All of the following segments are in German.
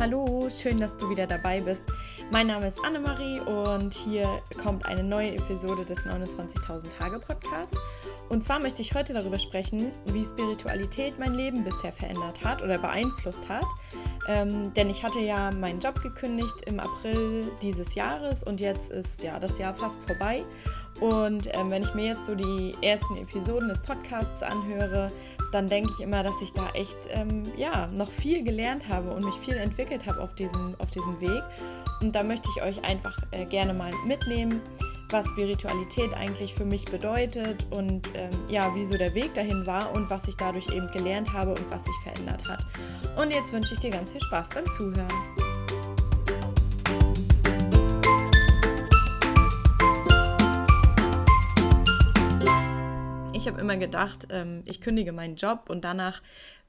Hallo, schön, dass du wieder dabei bist. Mein Name ist Annemarie und hier kommt eine neue Episode des 29.000 Tage Podcasts. Und zwar möchte ich heute darüber sprechen, wie Spiritualität mein Leben bisher verändert hat oder beeinflusst hat. Ähm, denn ich hatte ja meinen Job gekündigt im April dieses Jahres und jetzt ist ja das Jahr fast vorbei. Und ähm, wenn ich mir jetzt so die ersten Episoden des Podcasts anhöre, dann denke ich immer, dass ich da echt ähm, ja, noch viel gelernt habe und mich viel entwickelt habe auf diesem, auf diesem Weg. Und da möchte ich euch einfach äh, gerne mal mitnehmen, was Spiritualität eigentlich für mich bedeutet und ähm, ja, wieso der Weg dahin war und was ich dadurch eben gelernt habe und was sich verändert hat. Und jetzt wünsche ich dir ganz viel Spaß beim Zuhören. Ich habe immer gedacht, ähm, ich kündige meinen Job und danach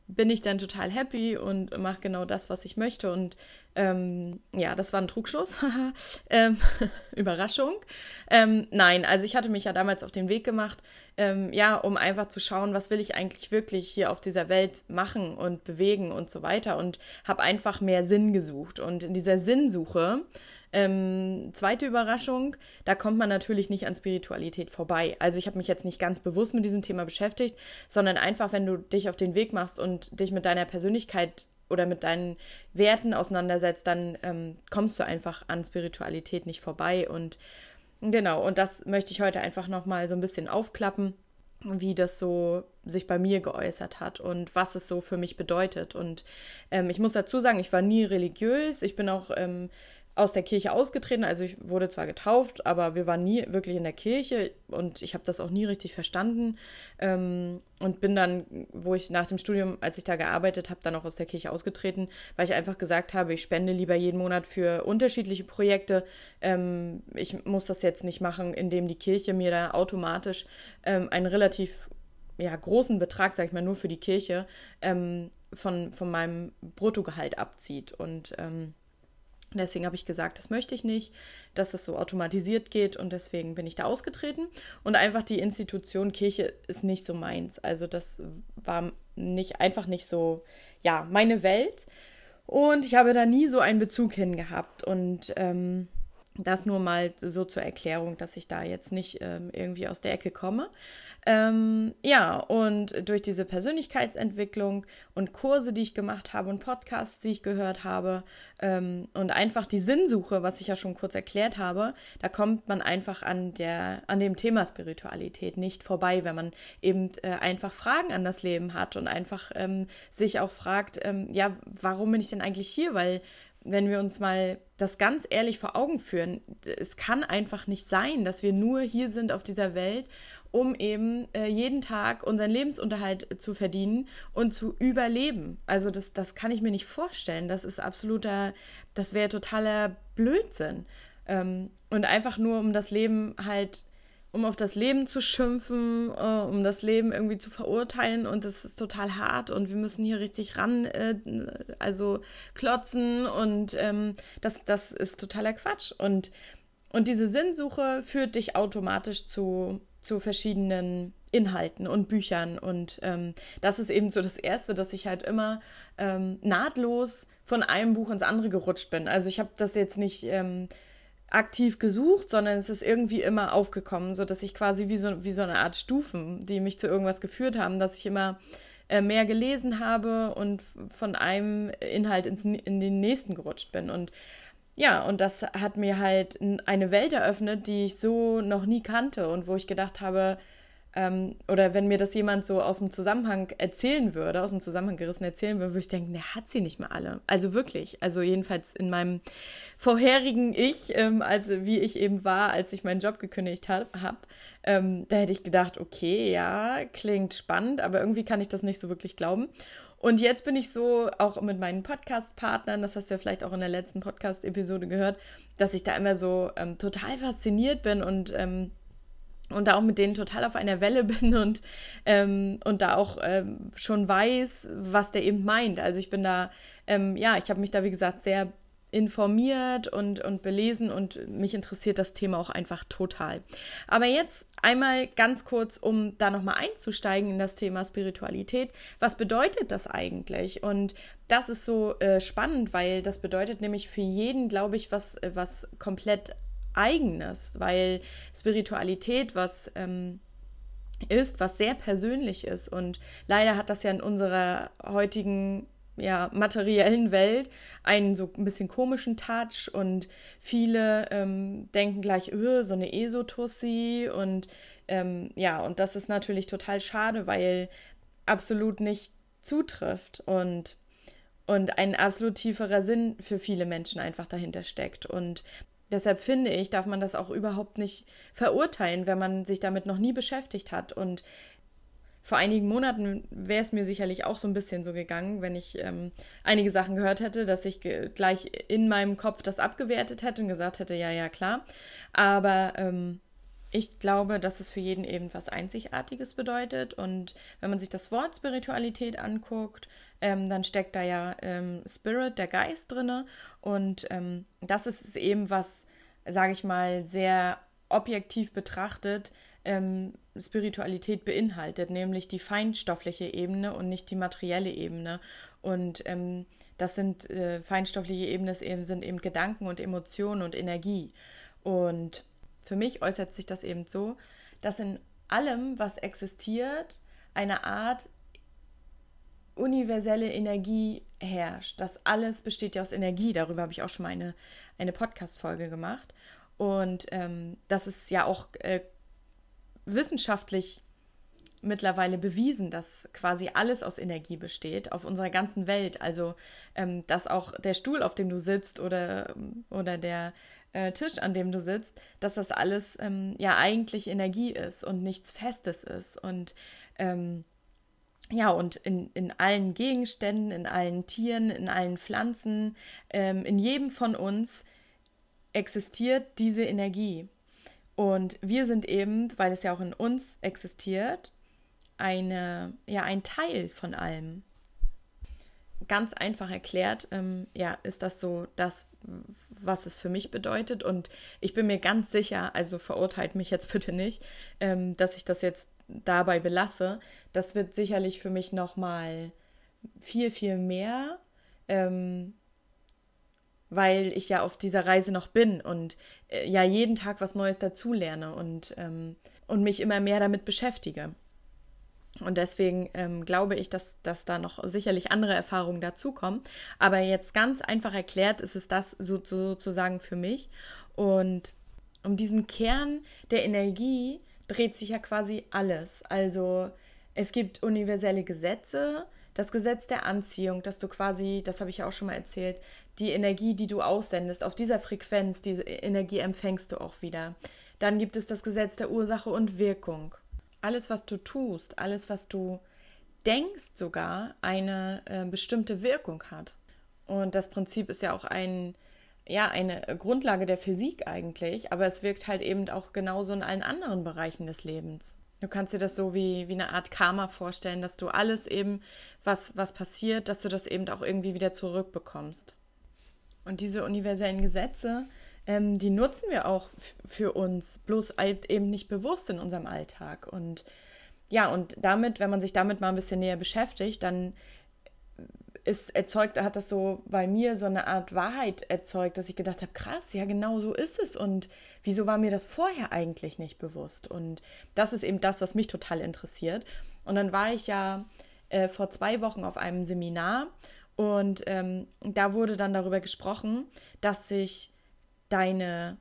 bin ich dann total happy und mache genau das, was ich möchte. Und ähm, ja, das war ein Trugschluss. ähm, Überraschung. Ähm, nein, also ich hatte mich ja damals auf den Weg gemacht, ähm, ja, um einfach zu schauen, was will ich eigentlich wirklich hier auf dieser Welt machen und bewegen und so weiter. Und habe einfach mehr Sinn gesucht. Und in dieser Sinnsuche ähm, zweite Überraschung, da kommt man natürlich nicht an Spiritualität vorbei. Also ich habe mich jetzt nicht ganz bewusst mit diesem Thema beschäftigt, sondern einfach, wenn du dich auf den Weg machst und dich mit deiner Persönlichkeit oder mit deinen Werten auseinandersetzt, dann ähm, kommst du einfach an Spiritualität nicht vorbei. Und genau, und das möchte ich heute einfach nochmal so ein bisschen aufklappen wie das so sich bei mir geäußert hat und was es so für mich bedeutet. Und ähm, ich muss dazu sagen, ich war nie religiös. Ich bin auch ähm, aus der Kirche ausgetreten. Also ich wurde zwar getauft, aber wir waren nie wirklich in der Kirche und ich habe das auch nie richtig verstanden. Ähm, und bin dann, wo ich nach dem Studium, als ich da gearbeitet habe, dann auch aus der Kirche ausgetreten, weil ich einfach gesagt habe, ich spende lieber jeden Monat für unterschiedliche Projekte. Ähm, ich muss das jetzt nicht machen, indem die Kirche mir da automatisch ähm, einen relativ ja, großen Betrag, sag ich mal, nur für die Kirche ähm, von, von meinem Bruttogehalt abzieht. Und ähm, Deswegen habe ich gesagt, das möchte ich nicht, dass das so automatisiert geht und deswegen bin ich da ausgetreten. Und einfach die Institution Kirche ist nicht so meins. Also das war nicht einfach nicht so, ja, meine Welt. Und ich habe da nie so einen Bezug hin gehabt. Und ähm, das nur mal so zur Erklärung, dass ich da jetzt nicht ähm, irgendwie aus der Ecke komme. Ähm, ja, und durch diese Persönlichkeitsentwicklung und Kurse, die ich gemacht habe und Podcasts, die ich gehört habe ähm, und einfach die Sinnsuche, was ich ja schon kurz erklärt habe, da kommt man einfach an, der, an dem Thema Spiritualität nicht vorbei, wenn man eben äh, einfach Fragen an das Leben hat und einfach ähm, sich auch fragt, ähm, ja, warum bin ich denn eigentlich hier? Weil wenn wir uns mal das ganz ehrlich vor Augen führen, es kann einfach nicht sein, dass wir nur hier sind auf dieser Welt, um eben äh, jeden Tag unseren Lebensunterhalt zu verdienen und zu überleben. Also das, das kann ich mir nicht vorstellen. Das ist absoluter, das wäre totaler Blödsinn. Ähm, und einfach nur um das Leben halt um auf das Leben zu schimpfen, äh, um das Leben irgendwie zu verurteilen und das ist total hart und wir müssen hier richtig ran, äh, also klotzen und ähm, das, das ist totaler Quatsch. Und, und diese Sinnsuche führt dich automatisch zu, zu verschiedenen Inhalten und Büchern und ähm, das ist eben so das Erste, dass ich halt immer ähm, nahtlos von einem Buch ins andere gerutscht bin. Also ich habe das jetzt nicht ähm, aktiv gesucht, sondern es ist irgendwie immer aufgekommen, sodass ich quasi wie so, wie so eine Art Stufen, die mich zu irgendwas geführt haben, dass ich immer äh, mehr gelesen habe und von einem Inhalt ins, in den nächsten gerutscht bin. Und ja, und das hat mir halt eine Welt eröffnet, die ich so noch nie kannte und wo ich gedacht habe, ähm, oder wenn mir das jemand so aus dem Zusammenhang erzählen würde, aus dem Zusammenhang gerissen erzählen würde, würde ich denken, der hat sie nicht mehr alle. Also wirklich. Also jedenfalls in meinem vorherigen Ich, ähm, also wie ich eben war, als ich meinen Job gekündigt habe, ähm, da hätte ich gedacht, okay, ja, klingt spannend, aber irgendwie kann ich das nicht so wirklich glauben. Und jetzt bin ich so auch mit meinen Podcast-Partnern, das hast du ja vielleicht auch in der letzten Podcast-Episode gehört, dass ich da immer so ähm, total fasziniert bin und ähm, und da auch mit denen total auf einer Welle bin und, ähm, und da auch ähm, schon weiß, was der eben meint. Also ich bin da, ähm, ja, ich habe mich da, wie gesagt, sehr informiert und, und belesen und mich interessiert das Thema auch einfach total. Aber jetzt einmal ganz kurz, um da nochmal einzusteigen in das Thema Spiritualität. Was bedeutet das eigentlich? Und das ist so äh, spannend, weil das bedeutet nämlich für jeden, glaube ich, was, äh, was komplett eigenes, weil Spiritualität was ähm, ist, was sehr persönlich ist. Und leider hat das ja in unserer heutigen ja, materiellen Welt einen so ein bisschen komischen Touch und viele ähm, denken gleich, öh, so eine Esotussi und ähm, ja, und das ist natürlich total schade, weil absolut nicht zutrifft und und ein absolut tieferer Sinn für viele Menschen einfach dahinter steckt. Und deshalb finde ich, darf man das auch überhaupt nicht verurteilen, wenn man sich damit noch nie beschäftigt hat. Und vor einigen Monaten wäre es mir sicherlich auch so ein bisschen so gegangen, wenn ich ähm, einige Sachen gehört hätte, dass ich gleich in meinem Kopf das abgewertet hätte und gesagt hätte, ja, ja, klar. Aber ähm, ich glaube, dass es für jeden eben was Einzigartiges bedeutet. Und wenn man sich das Wort Spiritualität anguckt, ähm, dann steckt da ja ähm, Spirit, der Geist drinne. Und ähm, das ist eben was, sage ich mal, sehr objektiv betrachtet, ähm, Spiritualität beinhaltet, nämlich die feinstoffliche Ebene und nicht die materielle Ebene. Und ähm, das sind äh, feinstoffliche Ebenen eben, sind eben Gedanken und Emotionen und Energie. Und für mich äußert sich das eben so, dass in allem, was existiert, eine Art universelle Energie herrscht. Das alles besteht ja aus Energie. Darüber habe ich auch schon mal eine, eine Podcast-Folge gemacht. Und ähm, das ist ja auch äh, wissenschaftlich mittlerweile bewiesen, dass quasi alles aus Energie besteht auf unserer ganzen Welt. Also, ähm, dass auch der Stuhl, auf dem du sitzt oder, oder der äh, Tisch, an dem du sitzt, dass das alles ähm, ja eigentlich Energie ist und nichts Festes ist. Und ähm, ja, und in, in allen Gegenständen, in allen Tieren, in allen Pflanzen, ähm, in jedem von uns existiert diese Energie. Und wir sind eben, weil es ja auch in uns existiert, eine, ja, ein Teil von allem. Ganz einfach erklärt, ähm, ja, ist das so das, was es für mich bedeutet. Und ich bin mir ganz sicher, also verurteilt mich jetzt bitte nicht, ähm, dass ich das jetzt dabei belasse. Das wird sicherlich für mich nochmal viel, viel mehr ähm, weil ich ja auf dieser Reise noch bin und äh, ja jeden Tag was Neues dazulerne und, ähm, und mich immer mehr damit beschäftige. Und deswegen ähm, glaube ich, dass, dass da noch sicherlich andere Erfahrungen dazukommen. Aber jetzt ganz einfach erklärt ist es das so, so, sozusagen für mich. Und um diesen Kern der Energie dreht sich ja quasi alles. Also es gibt universelle Gesetze, das Gesetz der Anziehung, dass du quasi, das habe ich ja auch schon mal erzählt, die Energie, die du aussendest, auf dieser Frequenz, diese Energie empfängst du auch wieder. Dann gibt es das Gesetz der Ursache und Wirkung. Alles, was du tust, alles, was du denkst, sogar eine äh, bestimmte Wirkung hat. Und das Prinzip ist ja auch ein, ja, eine Grundlage der Physik eigentlich, aber es wirkt halt eben auch genauso in allen anderen Bereichen des Lebens. Du kannst dir das so wie, wie eine Art Karma vorstellen, dass du alles eben, was, was passiert, dass du das eben auch irgendwie wieder zurückbekommst. Und diese universellen Gesetze, ähm, die nutzen wir auch für uns, bloß halt eben nicht bewusst in unserem Alltag. Und ja, und damit, wenn man sich damit mal ein bisschen näher beschäftigt, dann ist erzeugt, hat das so bei mir so eine Art Wahrheit erzeugt, dass ich gedacht habe, krass, ja, genau so ist es. Und wieso war mir das vorher eigentlich nicht bewusst? Und das ist eben das, was mich total interessiert. Und dann war ich ja äh, vor zwei Wochen auf einem Seminar und ähm, da wurde dann darüber gesprochen, dass sich deine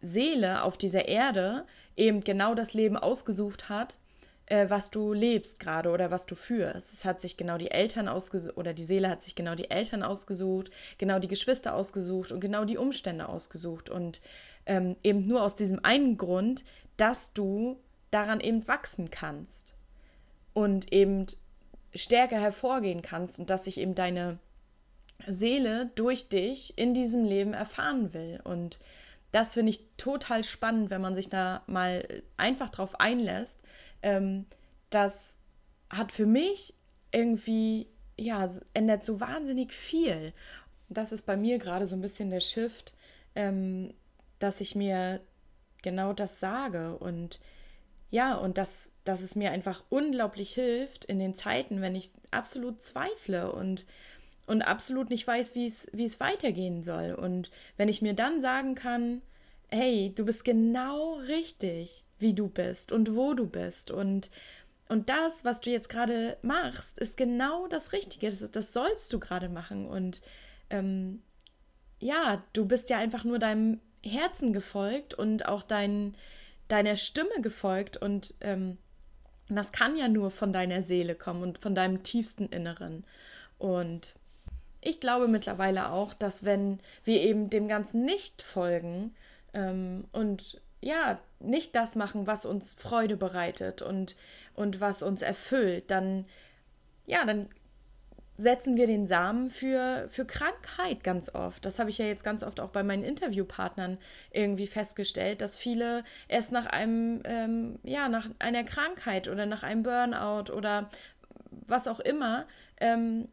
Seele auf dieser Erde eben genau das Leben ausgesucht hat, äh, was du lebst gerade oder was du führst. Es hat sich genau die Eltern ausgesucht oder die Seele hat sich genau die Eltern ausgesucht, genau die Geschwister ausgesucht und genau die Umstände ausgesucht. Und ähm, eben nur aus diesem einen Grund, dass du daran eben wachsen kannst und eben stärker hervorgehen kannst und dass sich eben deine Seele durch dich in diesem Leben erfahren will. Und das finde ich total spannend, wenn man sich da mal einfach drauf einlässt. Ähm, das hat für mich irgendwie, ja, ändert so wahnsinnig viel. das ist bei mir gerade so ein bisschen der Shift, ähm, dass ich mir genau das sage und ja, und dass, dass es mir einfach unglaublich hilft in den Zeiten, wenn ich absolut zweifle und, und absolut nicht weiß, wie es weitergehen soll. Und wenn ich mir dann sagen kann, hey, du bist genau richtig, wie du bist und wo du bist. Und, und das, was du jetzt gerade machst, ist genau das Richtige. Das, das sollst du gerade machen. Und ähm, ja, du bist ja einfach nur deinem Herzen gefolgt und auch dein, deiner Stimme gefolgt und ähm, das kann ja nur von deiner Seele kommen und von deinem tiefsten Inneren. Und ich glaube mittlerweile auch, dass wenn wir eben dem Ganzen nicht folgen ähm, und ja, nicht das machen, was uns Freude bereitet und, und was uns erfüllt, dann ja, dann setzen wir den Samen für, für Krankheit ganz oft. Das habe ich ja jetzt ganz oft auch bei meinen Interviewpartnern irgendwie festgestellt, dass viele erst nach einem, ähm, ja, nach einer Krankheit oder nach einem Burnout oder was auch immer ähm,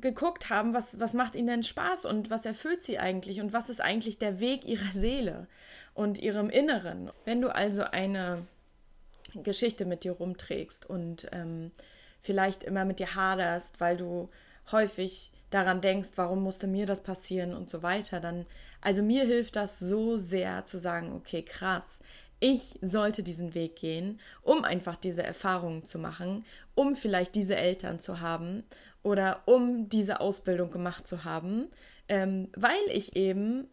geguckt haben, was, was macht ihnen denn Spaß und was erfüllt sie eigentlich und was ist eigentlich der Weg ihrer Seele und ihrem Inneren. Wenn du also eine Geschichte mit dir rumträgst und ähm, vielleicht immer mit dir haderst, weil du häufig daran denkst, warum musste mir das passieren und so weiter, dann, also mir hilft das so sehr zu sagen, okay, krass, ich sollte diesen Weg gehen, um einfach diese Erfahrungen zu machen, um vielleicht diese Eltern zu haben oder um diese Ausbildung gemacht zu haben, ähm, weil ich eben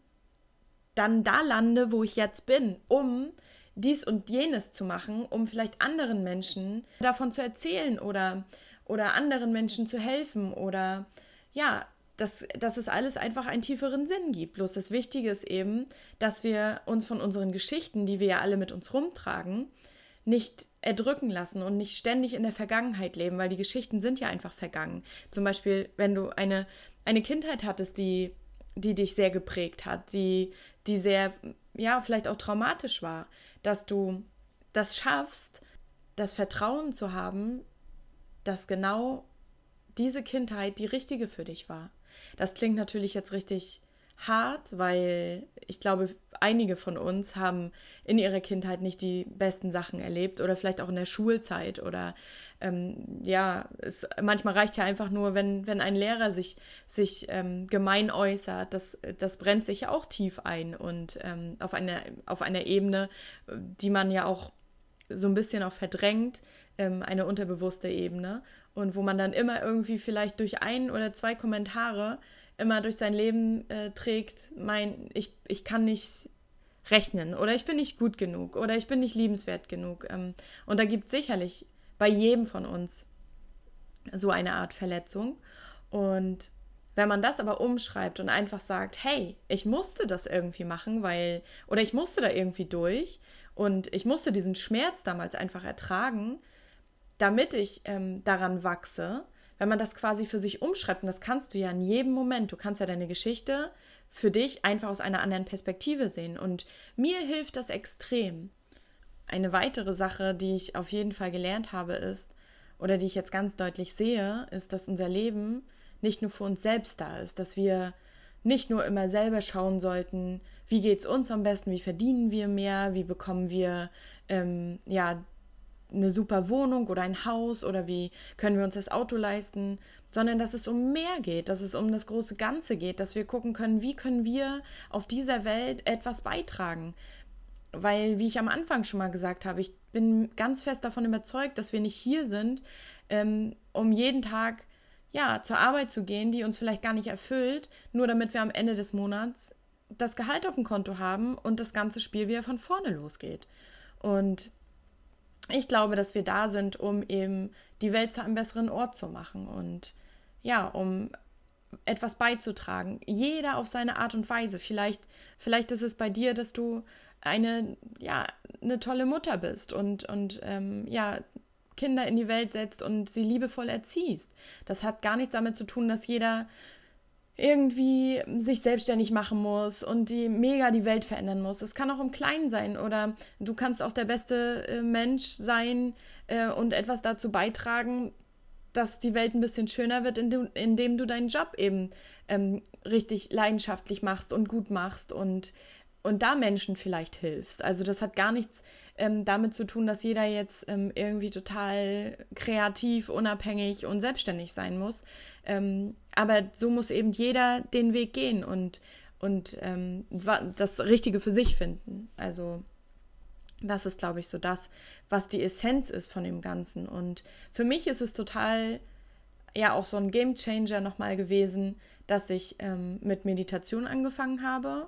dann da lande, wo ich jetzt bin, um dies und jenes zu machen, um vielleicht anderen Menschen davon zu erzählen oder, oder anderen Menschen zu helfen oder ja, dass, dass es alles einfach einen tieferen Sinn gibt. Bloß das Wichtige ist eben, dass wir uns von unseren Geschichten, die wir ja alle mit uns rumtragen, nicht erdrücken lassen und nicht ständig in der Vergangenheit leben, weil die Geschichten sind ja einfach vergangen. Zum Beispiel, wenn du eine, eine Kindheit hattest, die, die dich sehr geprägt hat, die, die sehr, ja, vielleicht auch traumatisch war, dass du das schaffst, das Vertrauen zu haben, dass genau diese Kindheit die richtige für dich war. Das klingt natürlich jetzt richtig hart, weil ich glaube, einige von uns haben in ihrer Kindheit nicht die besten Sachen erlebt oder vielleicht auch in der Schulzeit oder ähm, ja, es, manchmal reicht ja einfach nur, wenn, wenn ein Lehrer sich, sich ähm, gemein äußert, das, das brennt sich ja auch tief ein und ähm, auf, einer, auf einer Ebene, die man ja auch so ein bisschen auch verdrängt, ähm, eine unterbewusste Ebene und wo man dann immer irgendwie vielleicht durch ein oder zwei Kommentare immer durch sein Leben äh, trägt, mein, ich, ich kann nicht rechnen oder ich bin nicht gut genug oder ich bin nicht liebenswert genug. Ähm, und da gibt es sicherlich bei jedem von uns so eine Art Verletzung. Und wenn man das aber umschreibt und einfach sagt, hey, ich musste das irgendwie machen, weil, oder ich musste da irgendwie durch und ich musste diesen Schmerz damals einfach ertragen, damit ich ähm, daran wachse, wenn man das quasi für sich umschreibt, und das kannst du ja in jedem Moment, du kannst ja deine Geschichte für dich einfach aus einer anderen Perspektive sehen. Und mir hilft das extrem. Eine weitere Sache, die ich auf jeden Fall gelernt habe, ist, oder die ich jetzt ganz deutlich sehe, ist, dass unser Leben nicht nur für uns selbst da ist, dass wir nicht nur immer selber schauen sollten, wie geht es uns am besten, wie verdienen wir mehr, wie bekommen wir ähm, ja eine super Wohnung oder ein Haus oder wie können wir uns das Auto leisten, sondern dass es um mehr geht, dass es um das große Ganze geht, dass wir gucken können, wie können wir auf dieser Welt etwas beitragen. Weil, wie ich am Anfang schon mal gesagt habe, ich bin ganz fest davon überzeugt, dass wir nicht hier sind, ähm, um jeden Tag ja, zur Arbeit zu gehen, die uns vielleicht gar nicht erfüllt, nur damit wir am Ende des Monats das Gehalt auf dem Konto haben und das ganze Spiel wieder von vorne losgeht. Und ich glaube, dass wir da sind, um eben die Welt zu einem besseren Ort zu machen und ja, um etwas beizutragen. Jeder auf seine Art und Weise. Vielleicht, vielleicht ist es bei dir, dass du eine, ja, eine tolle Mutter bist und, und ähm, ja, Kinder in die Welt setzt und sie liebevoll erziehst. Das hat gar nichts damit zu tun, dass jeder irgendwie sich selbstständig machen muss und die mega die Welt verändern muss. Es kann auch im Kleinen sein oder du kannst auch der beste äh, Mensch sein äh, und etwas dazu beitragen, dass die Welt ein bisschen schöner wird, indem, du deinen Job eben ähm, richtig leidenschaftlich machst und gut machst und, und da Menschen vielleicht hilfst. Also das hat gar nichts ähm, damit zu tun, dass jeder jetzt ähm, irgendwie total kreativ, unabhängig und selbstständig sein muss. Ähm, aber so muss eben jeder den Weg gehen und, und ähm, das Richtige für sich finden. Also das ist, glaube ich, so das, was die Essenz ist von dem Ganzen. Und für mich ist es total, ja, auch so ein Game Changer nochmal gewesen, dass ich ähm, mit Meditation angefangen habe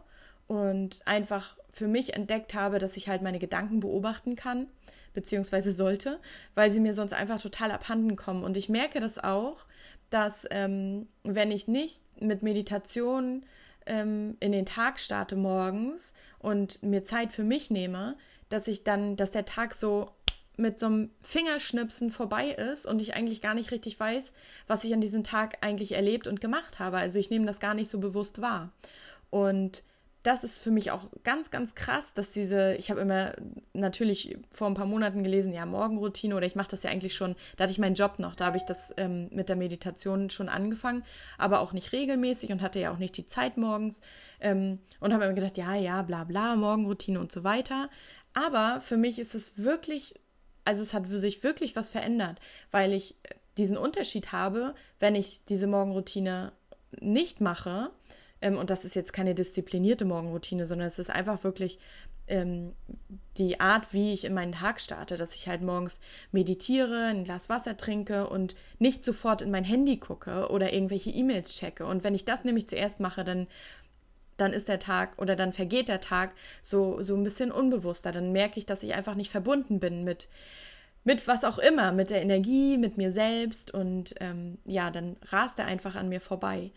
und einfach für mich entdeckt habe, dass ich halt meine Gedanken beobachten kann, beziehungsweise sollte, weil sie mir sonst einfach total abhanden kommen. Und ich merke das auch, dass ähm, wenn ich nicht mit Meditation ähm, in den Tag starte morgens und mir Zeit für mich nehme, dass ich dann, dass der Tag so mit so einem Fingerschnipsen vorbei ist und ich eigentlich gar nicht richtig weiß, was ich an diesem Tag eigentlich erlebt und gemacht habe. Also ich nehme das gar nicht so bewusst wahr. Und das ist für mich auch ganz, ganz krass, dass diese, ich habe immer natürlich vor ein paar Monaten gelesen, ja, Morgenroutine oder ich mache das ja eigentlich schon, da hatte ich meinen Job noch, da habe ich das ähm, mit der Meditation schon angefangen, aber auch nicht regelmäßig und hatte ja auch nicht die Zeit morgens ähm, und habe immer gedacht, ja, ja, bla bla, Morgenroutine und so weiter. Aber für mich ist es wirklich, also es hat für sich wirklich was verändert, weil ich diesen Unterschied habe, wenn ich diese Morgenroutine nicht mache, ähm, und das ist jetzt keine disziplinierte Morgenroutine, sondern es ist einfach wirklich ähm, die Art, wie ich in meinen Tag starte, dass ich halt morgens meditiere, ein Glas Wasser trinke und nicht sofort in mein Handy gucke oder irgendwelche E-Mails checke. Und wenn ich das nämlich zuerst mache, dann dann ist der Tag oder dann vergeht der Tag so, so ein bisschen unbewusster. Dann merke ich, dass ich einfach nicht verbunden bin mit, mit was auch immer, mit der Energie, mit mir selbst und ähm, ja, dann rast er einfach an mir vorbei.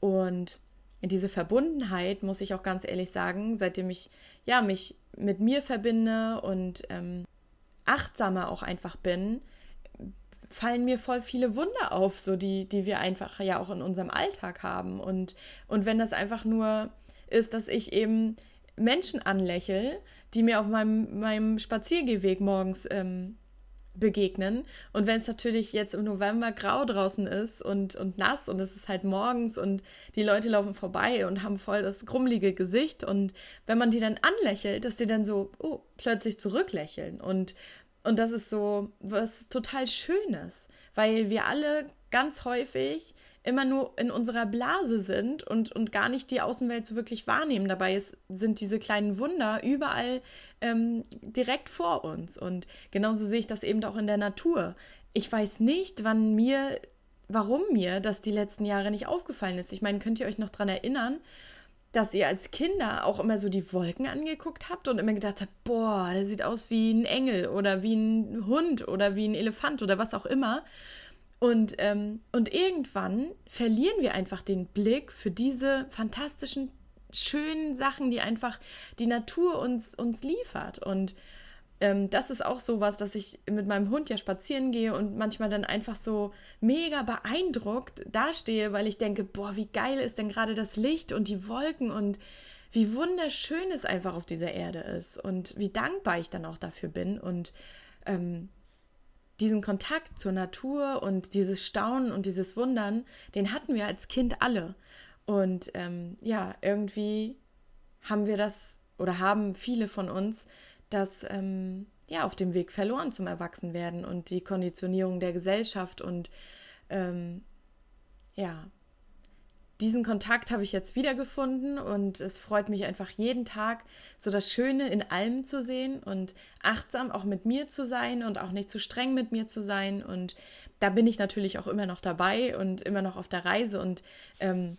Und diese Verbundenheit, muss ich auch ganz ehrlich sagen, seitdem ich ja mich mit mir verbinde und ähm, achtsamer auch einfach bin, fallen mir voll viele Wunder auf, so die, die wir einfach ja auch in unserem Alltag haben. Und, und wenn das einfach nur ist, dass ich eben Menschen anlächle, die mir auf meinem, meinem Spaziergehweg morgens ähm, begegnen. Und wenn es natürlich jetzt im November grau draußen ist und, und nass und es ist halt morgens und die Leute laufen vorbei und haben voll das grummelige Gesicht und wenn man die dann anlächelt, dass die dann so oh, plötzlich zurücklächeln und und das ist so was total Schönes, weil wir alle ganz häufig immer nur in unserer Blase sind und, und gar nicht die Außenwelt so wirklich wahrnehmen. Dabei ist, sind diese kleinen Wunder überall ähm, direkt vor uns. Und genauso sehe ich das eben auch in der Natur. Ich weiß nicht, wann mir, warum mir das die letzten Jahre nicht aufgefallen ist. Ich meine, könnt ihr euch noch daran erinnern, dass ihr als Kinder auch immer so die Wolken angeguckt habt und immer gedacht habt, boah, der sieht aus wie ein Engel oder wie ein Hund oder wie ein Elefant oder was auch immer. Und, ähm, und irgendwann verlieren wir einfach den Blick für diese fantastischen, schönen Sachen, die einfach die Natur uns, uns liefert. Und ähm, das ist auch so was, dass ich mit meinem Hund ja spazieren gehe und manchmal dann einfach so mega beeindruckt dastehe, weil ich denke, boah, wie geil ist denn gerade das Licht und die Wolken und wie wunderschön es einfach auf dieser Erde ist und wie dankbar ich dann auch dafür bin. Und ähm, diesen Kontakt zur Natur und dieses Staunen und dieses Wundern, den hatten wir als Kind alle. Und ähm, ja, irgendwie haben wir das oder haben viele von uns das ähm, ja auf dem Weg verloren zum Erwachsenwerden und die Konditionierung der Gesellschaft und ähm, ja, diesen Kontakt habe ich jetzt wiedergefunden und es freut mich einfach jeden Tag, so das Schöne in allem zu sehen und achtsam auch mit mir zu sein und auch nicht zu streng mit mir zu sein. Und da bin ich natürlich auch immer noch dabei und immer noch auf der Reise und ähm,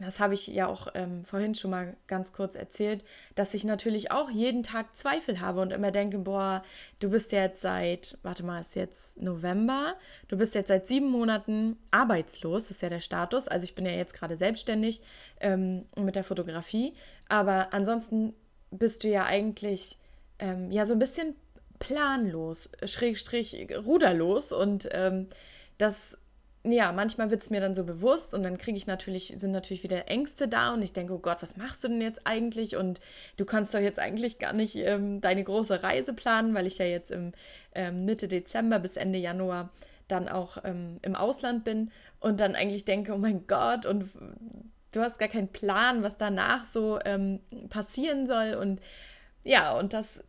das habe ich ja auch ähm, vorhin schon mal ganz kurz erzählt, dass ich natürlich auch jeden Tag Zweifel habe und immer denke, boah, du bist jetzt seit, warte mal, ist jetzt November, du bist jetzt seit sieben Monaten arbeitslos, ist ja der Status. Also ich bin ja jetzt gerade selbstständig ähm, mit der Fotografie, aber ansonsten bist du ja eigentlich ähm, ja so ein bisschen planlos, schrägstrich ruderlos. Und ähm, das ja, manchmal wird es mir dann so bewusst und dann kriege ich natürlich, sind natürlich wieder Ängste da und ich denke, oh Gott, was machst du denn jetzt eigentlich? Und du kannst doch jetzt eigentlich gar nicht ähm, deine große Reise planen, weil ich ja jetzt im ähm, Mitte Dezember bis Ende Januar dann auch ähm, im Ausland bin und dann eigentlich denke, oh mein Gott, und du hast gar keinen Plan, was danach so ähm, passieren soll. Und ja, und das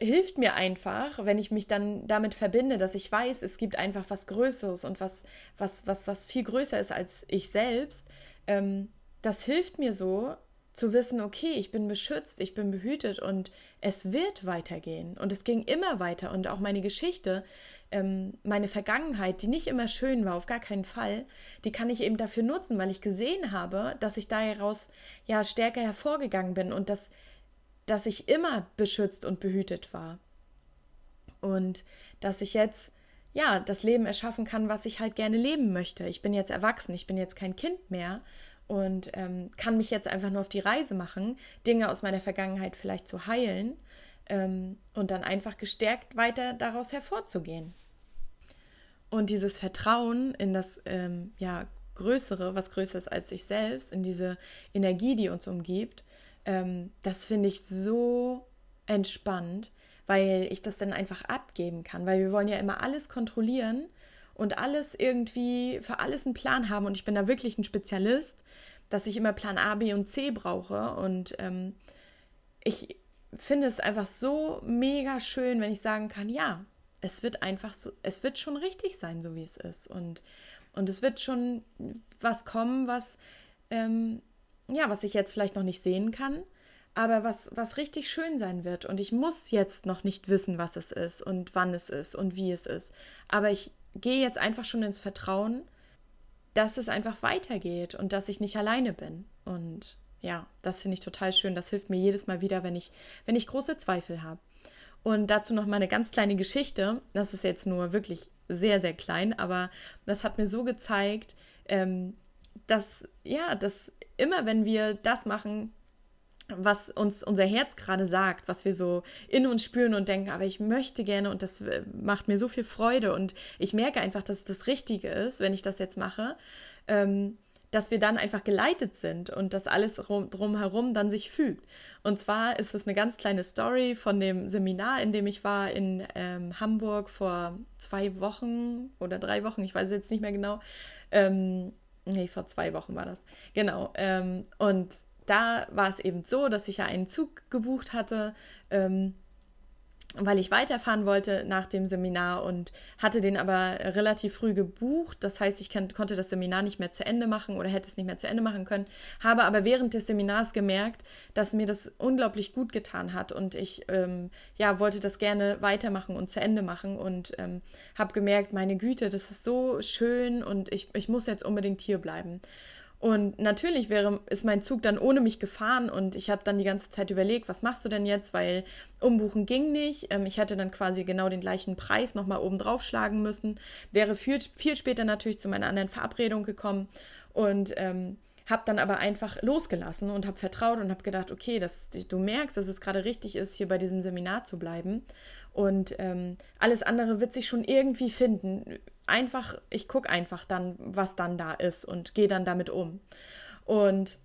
hilft mir einfach, wenn ich mich dann damit verbinde, dass ich weiß, es gibt einfach was Größeres und was, was, was, was viel größer ist als ich selbst. Ähm, das hilft mir so, zu wissen, okay, ich bin beschützt, ich bin behütet und es wird weitergehen. Und es ging immer weiter. Und auch meine Geschichte, ähm, meine Vergangenheit, die nicht immer schön war, auf gar keinen Fall, die kann ich eben dafür nutzen, weil ich gesehen habe, dass ich daraus ja stärker hervorgegangen bin und dass, dass ich immer beschützt und behütet war. Und dass ich jetzt ja das Leben erschaffen kann, was ich halt gerne leben möchte. Ich bin jetzt erwachsen, ich bin jetzt kein Kind mehr und ähm, kann mich jetzt einfach nur auf die Reise machen, Dinge aus meiner Vergangenheit vielleicht zu heilen ähm, und dann einfach gestärkt weiter daraus hervorzugehen. Und dieses Vertrauen in das ähm, ja, Größere, was größer ist als ich selbst, in diese Energie, die uns umgibt, ähm, das finde ich so entspannt, weil ich das dann einfach abgeben kann, weil wir wollen ja immer alles kontrollieren und alles irgendwie für alles einen Plan haben. Und ich bin da wirklich ein Spezialist, dass ich immer Plan A, B und C brauche. Und ähm, ich finde es einfach so mega schön, wenn ich sagen kann, ja, es wird einfach so, es wird schon richtig sein, so wie es ist. Und, und es wird schon was kommen, was, ähm, ja, was ich jetzt vielleicht noch nicht sehen kann, aber was, was richtig schön sein wird. Und ich muss jetzt noch nicht wissen, was es ist und wann es ist und wie es ist. Aber ich gehe jetzt einfach schon ins Vertrauen, dass es einfach weitergeht und dass ich nicht alleine bin. Und ja, das finde ich total schön. Das hilft mir jedes Mal wieder, wenn ich, wenn ich große Zweifel habe. Und dazu noch mal eine ganz kleine Geschichte. Das ist jetzt nur wirklich sehr, sehr klein, aber das hat mir so gezeigt, ähm, dass, ja, dass immer, wenn wir das machen, was uns unser Herz gerade sagt, was wir so in uns spüren und denken, aber ich möchte gerne und das äh, macht mir so viel Freude und ich merke einfach, dass es das Richtige ist, wenn ich das jetzt mache. Ähm, dass wir dann einfach geleitet sind und dass alles rum, drumherum dann sich fügt. Und zwar ist es eine ganz kleine Story von dem Seminar, in dem ich war in ähm, Hamburg vor zwei Wochen oder drei Wochen, ich weiß jetzt nicht mehr genau. Ähm, nee, vor zwei Wochen war das. Genau. Ähm, und da war es eben so, dass ich ja einen Zug gebucht hatte. Ähm, weil ich weiterfahren wollte nach dem Seminar und hatte den aber relativ früh gebucht. Das heißt, ich konnte das Seminar nicht mehr zu Ende machen oder hätte es nicht mehr zu Ende machen können. Habe aber während des Seminars gemerkt, dass mir das unglaublich gut getan hat und ich ähm, ja wollte das gerne weitermachen und zu Ende machen und ähm, habe gemerkt, meine Güte, das ist so schön und ich, ich muss jetzt unbedingt hier bleiben. Und natürlich wäre, ist mein Zug dann ohne mich gefahren und ich habe dann die ganze Zeit überlegt, was machst du denn jetzt, weil umbuchen ging nicht. Ähm, ich hätte dann quasi genau den gleichen Preis nochmal oben drauf schlagen müssen. Wäre viel, viel später natürlich zu meiner anderen Verabredung gekommen und ähm, habe dann aber einfach losgelassen und habe vertraut und habe gedacht, okay, das, du merkst, dass es gerade richtig ist, hier bei diesem Seminar zu bleiben. Und ähm, alles andere wird sich schon irgendwie finden einfach, ich gucke einfach dann, was dann da ist und gehe dann damit um. Und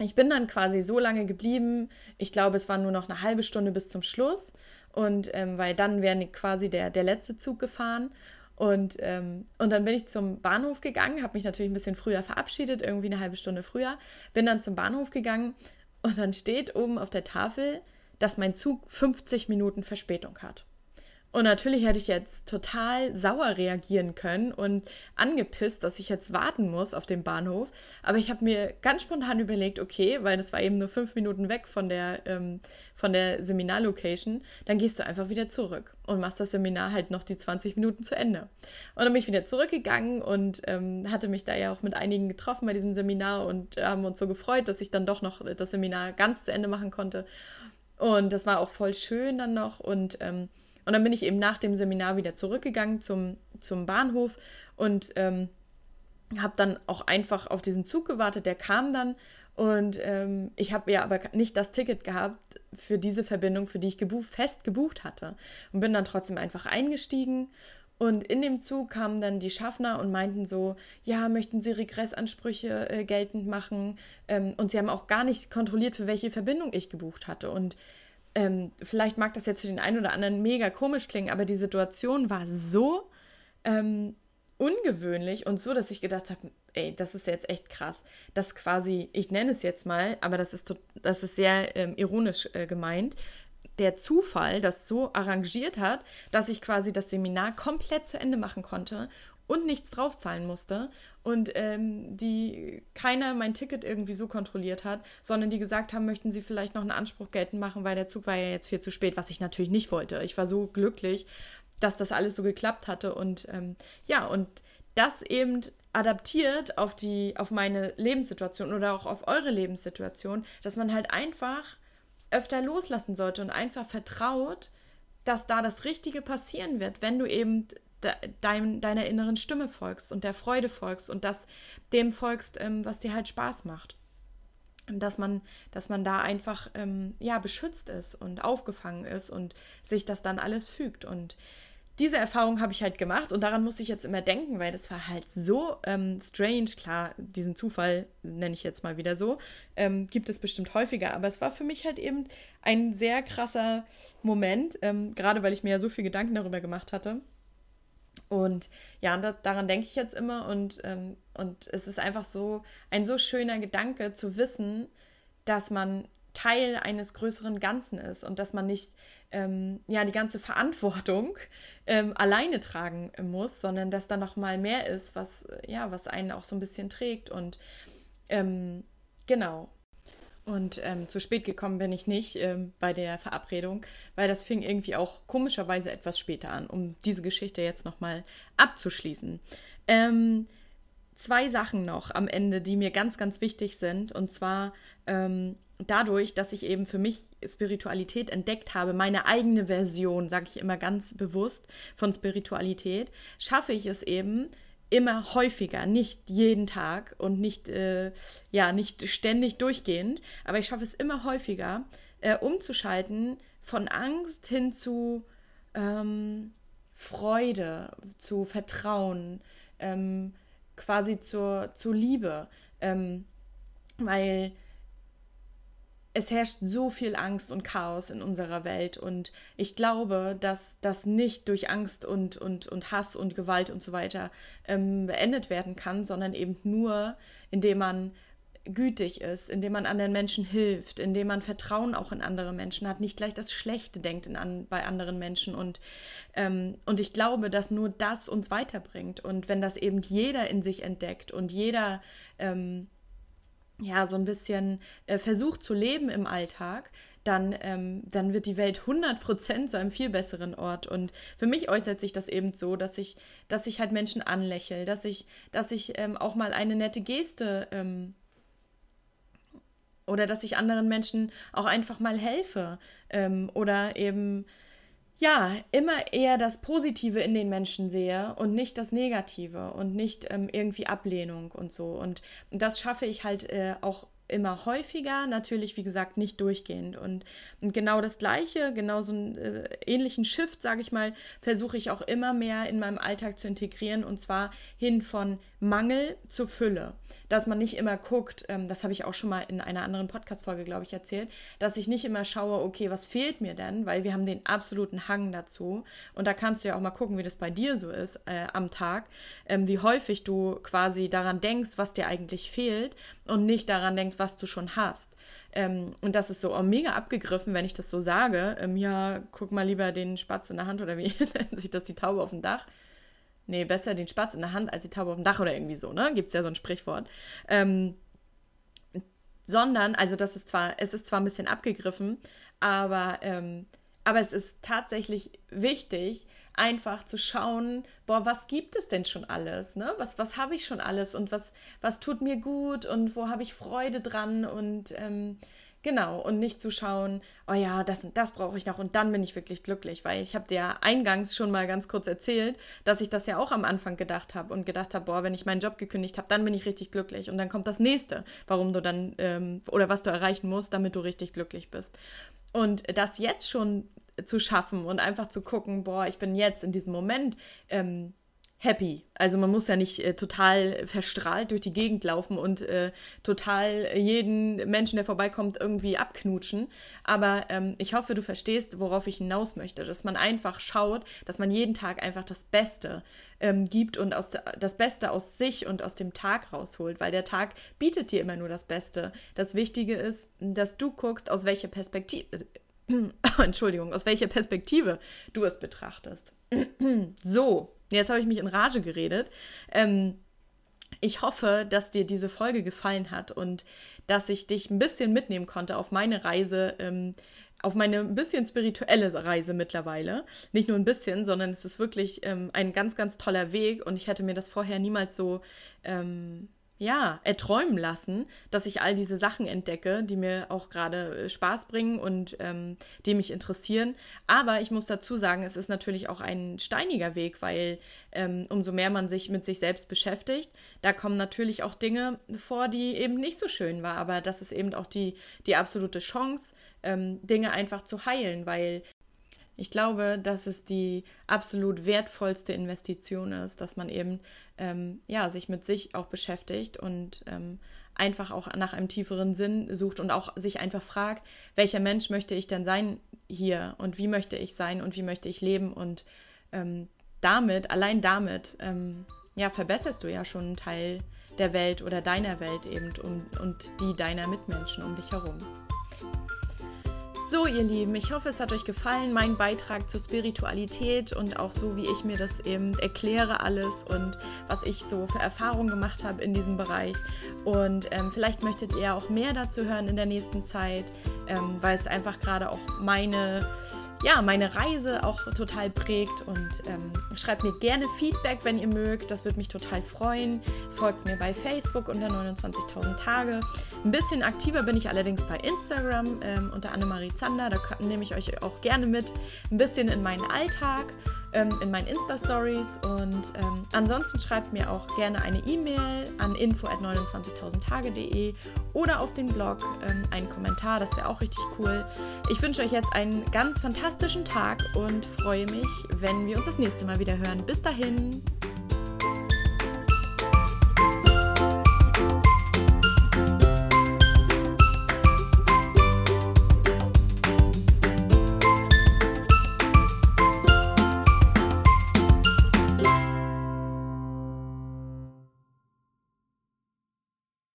ich bin dann quasi so lange geblieben, ich glaube, es war nur noch eine halbe Stunde bis zum Schluss. Und ähm, weil dann wäre quasi der, der letzte Zug gefahren. Und, ähm, und dann bin ich zum Bahnhof gegangen, habe mich natürlich ein bisschen früher verabschiedet, irgendwie eine halbe Stunde früher. Bin dann zum Bahnhof gegangen und dann steht oben auf der Tafel, dass mein Zug 50 Minuten Verspätung hat. Und natürlich hätte ich jetzt total sauer reagieren können und angepisst, dass ich jetzt warten muss auf dem Bahnhof. Aber ich habe mir ganz spontan überlegt, okay, weil das war eben nur fünf Minuten weg von der, ähm, von der Seminarlocation, dann gehst du einfach wieder zurück und machst das Seminar halt noch die 20 Minuten zu Ende. Und dann bin ich wieder zurückgegangen und ähm, hatte mich da ja auch mit einigen getroffen bei diesem Seminar und haben uns so gefreut, dass ich dann doch noch das Seminar ganz zu Ende machen konnte. Und das war auch voll schön dann noch und ähm, und dann bin ich eben nach dem Seminar wieder zurückgegangen zum, zum Bahnhof und ähm, habe dann auch einfach auf diesen Zug gewartet. Der kam dann und ähm, ich habe ja aber nicht das Ticket gehabt für diese Verbindung, für die ich gebucht, fest gebucht hatte. Und bin dann trotzdem einfach eingestiegen. Und in dem Zug kamen dann die Schaffner und meinten so, ja, möchten Sie Regressansprüche äh, geltend machen? Ähm, und sie haben auch gar nicht kontrolliert, für welche Verbindung ich gebucht hatte. Und ähm, vielleicht mag das jetzt für den einen oder anderen mega komisch klingen, aber die Situation war so ähm, ungewöhnlich und so, dass ich gedacht habe, ey, das ist jetzt echt krass, dass quasi, ich nenne es jetzt mal, aber das ist, das ist sehr ähm, ironisch äh, gemeint, der Zufall das so arrangiert hat, dass ich quasi das Seminar komplett zu Ende machen konnte und nichts draufzahlen musste und ähm, die keiner mein Ticket irgendwie so kontrolliert hat, sondern die gesagt haben, möchten sie vielleicht noch einen Anspruch geltend machen, weil der Zug war ja jetzt viel zu spät, was ich natürlich nicht wollte. Ich war so glücklich, dass das alles so geklappt hatte und ähm, ja, und das eben adaptiert auf die, auf meine Lebenssituation oder auch auf eure Lebenssituation, dass man halt einfach öfter loslassen sollte und einfach vertraut, dass da das Richtige passieren wird, wenn du eben de, dein, deiner inneren Stimme folgst und der Freude folgst und das dem folgst, ähm, was dir halt Spaß macht. Und dass man, dass man da einfach ähm, ja beschützt ist und aufgefangen ist und sich das dann alles fügt. Und diese Erfahrung habe ich halt gemacht und daran muss ich jetzt immer denken, weil das war halt so ähm, strange. Klar, diesen Zufall nenne ich jetzt mal wieder so, ähm, gibt es bestimmt häufiger, aber es war für mich halt eben ein sehr krasser Moment, ähm, gerade weil ich mir ja so viel Gedanken darüber gemacht hatte. Und ja, da, daran denke ich jetzt immer und, ähm, und es ist einfach so ein so schöner Gedanke zu wissen, dass man Teil eines größeren Ganzen ist und dass man nicht ähm, ja die ganze Verantwortung ähm, alleine tragen muss, sondern dass da noch mal mehr ist, was ja was einen auch so ein bisschen trägt und ähm, genau und ähm, zu spät gekommen bin ich nicht ähm, bei der Verabredung, weil das fing irgendwie auch komischerweise etwas später an, um diese Geschichte jetzt noch mal abzuschließen. Ähm, zwei Sachen noch am Ende, die mir ganz, ganz wichtig sind. Und zwar ähm, dadurch, dass ich eben für mich Spiritualität entdeckt habe, meine eigene Version, sage ich immer ganz bewusst, von Spiritualität, schaffe ich es eben immer häufiger, nicht jeden Tag und nicht, äh, ja, nicht ständig durchgehend, aber ich schaffe es immer häufiger, äh, umzuschalten von Angst hin zu ähm, Freude, zu Vertrauen, ähm, quasi zur, zur Liebe. Ähm, weil es herrscht so viel Angst und Chaos in unserer Welt. Und ich glaube, dass das nicht durch Angst und, und, und Hass und Gewalt und so weiter ähm, beendet werden kann, sondern eben nur, indem man gütig ist, indem man anderen Menschen hilft, indem man Vertrauen auch in andere Menschen hat, nicht gleich das Schlechte denkt in an, bei anderen Menschen. Und, ähm, und ich glaube, dass nur das uns weiterbringt. Und wenn das eben jeder in sich entdeckt und jeder ähm, ja, so ein bisschen äh, versucht zu leben im Alltag, dann, ähm, dann wird die Welt 100% zu einem viel besseren Ort. Und für mich äußert sich das eben so, dass ich, dass ich halt Menschen anlächle, dass ich, dass ich ähm, auch mal eine nette Geste ähm, oder dass ich anderen Menschen auch einfach mal helfe ähm, oder eben ja, immer eher das Positive in den Menschen sehe und nicht das Negative und nicht ähm, irgendwie Ablehnung und so. Und das schaffe ich halt äh, auch immer häufiger, natürlich wie gesagt nicht durchgehend. Und, und genau das gleiche, genau so einen äh, ähnlichen Shift, sage ich mal, versuche ich auch immer mehr in meinem Alltag zu integrieren und zwar hin von Mangel zu Fülle. Dass man nicht immer guckt, ähm, das habe ich auch schon mal in einer anderen Podcast-Folge, glaube ich, erzählt, dass ich nicht immer schaue, okay, was fehlt mir denn, weil wir haben den absoluten Hang dazu. Und da kannst du ja auch mal gucken, wie das bei dir so ist äh, am Tag, ähm, wie häufig du quasi daran denkst, was dir eigentlich fehlt und nicht daran denkst, was du schon hast. Ähm, und das ist so oh, mega abgegriffen, wenn ich das so sage. Ähm, ja, guck mal lieber den Spatz in der Hand oder wie nennt sich das, die Taube auf dem Dach nee, besser den Spatz in der Hand als die Taube auf dem Dach oder irgendwie so, ne? Gibt es ja so ein Sprichwort. Ähm, sondern, also das ist zwar, es ist zwar ein bisschen abgegriffen, aber, ähm, aber es ist tatsächlich wichtig, einfach zu schauen, boah, was gibt es denn schon alles? Ne? Was, was habe ich schon alles und was, was tut mir gut und wo habe ich Freude dran und ähm, Genau, und nicht zu schauen, oh ja, das und das brauche ich noch und dann bin ich wirklich glücklich, weil ich habe dir eingangs schon mal ganz kurz erzählt, dass ich das ja auch am Anfang gedacht habe und gedacht habe, boah, wenn ich meinen Job gekündigt habe, dann bin ich richtig glücklich und dann kommt das nächste, warum du dann ähm, oder was du erreichen musst, damit du richtig glücklich bist. Und das jetzt schon zu schaffen und einfach zu gucken, boah, ich bin jetzt in diesem Moment ähm, happy. Also man muss ja nicht äh, total verstrahlt durch die Gegend laufen und äh, total jeden Menschen, der vorbeikommt, irgendwie abknutschen. Aber ähm, ich hoffe, du verstehst, worauf ich hinaus möchte. Dass man einfach schaut, dass man jeden Tag einfach das Beste ähm, gibt und aus das Beste aus sich und aus dem Tag rausholt. Weil der Tag bietet dir immer nur das Beste. Das Wichtige ist, dass du guckst, aus welcher Perspektive. Entschuldigung, aus welcher Perspektive du es betrachtest. so, Jetzt habe ich mich in Rage geredet. Ähm, ich hoffe, dass dir diese Folge gefallen hat und dass ich dich ein bisschen mitnehmen konnte auf meine Reise, ähm, auf meine ein bisschen spirituelle Reise mittlerweile. Nicht nur ein bisschen, sondern es ist wirklich ähm, ein ganz, ganz toller Weg und ich hätte mir das vorher niemals so ähm, ja, erträumen lassen, dass ich all diese Sachen entdecke, die mir auch gerade äh, Spaß bringen und ähm, die mich interessieren. Aber ich muss dazu sagen, es ist natürlich auch ein steiniger Weg, weil ähm, umso mehr man sich mit sich selbst beschäftigt, da kommen natürlich auch Dinge vor, die eben nicht so schön waren. Aber das ist eben auch die, die absolute Chance, ähm, Dinge einfach zu heilen, weil ich glaube, dass es die absolut wertvollste Investition ist, dass man eben ähm, ja, sich mit sich auch beschäftigt und ähm, einfach auch nach einem tieferen Sinn sucht und auch sich einfach fragt, welcher Mensch möchte ich denn sein hier und wie möchte ich sein und wie möchte ich leben und ähm, damit, allein damit, ähm, ja, verbesserst du ja schon einen Teil der Welt oder deiner Welt eben und, und die deiner Mitmenschen um dich herum. So, ihr Lieben, ich hoffe, es hat euch gefallen, mein Beitrag zur Spiritualität und auch so, wie ich mir das eben erkläre alles und was ich so für Erfahrungen gemacht habe in diesem Bereich. Und ähm, vielleicht möchtet ihr auch mehr dazu hören in der nächsten Zeit, ähm, weil es einfach gerade auch meine ja, meine Reise auch total prägt. Und ähm, schreibt mir gerne Feedback, wenn ihr mögt. Das würde mich total freuen. Folgt mir bei Facebook unter 29.000 Tage. Ein bisschen aktiver bin ich allerdings bei Instagram ähm, unter Annemarie Zander. Da nehme ich euch auch gerne mit. Ein bisschen in meinen Alltag ähm, in meinen Insta-Stories. Und ähm, ansonsten schreibt mir auch gerne eine E-Mail an info.29.000tage.de oder auf den Blog ähm, einen Kommentar. Das wäre auch richtig cool. Ich wünsche euch jetzt einen ganz fantastischen Tag und freue mich, wenn wir uns das nächste Mal wieder hören. Bis dahin.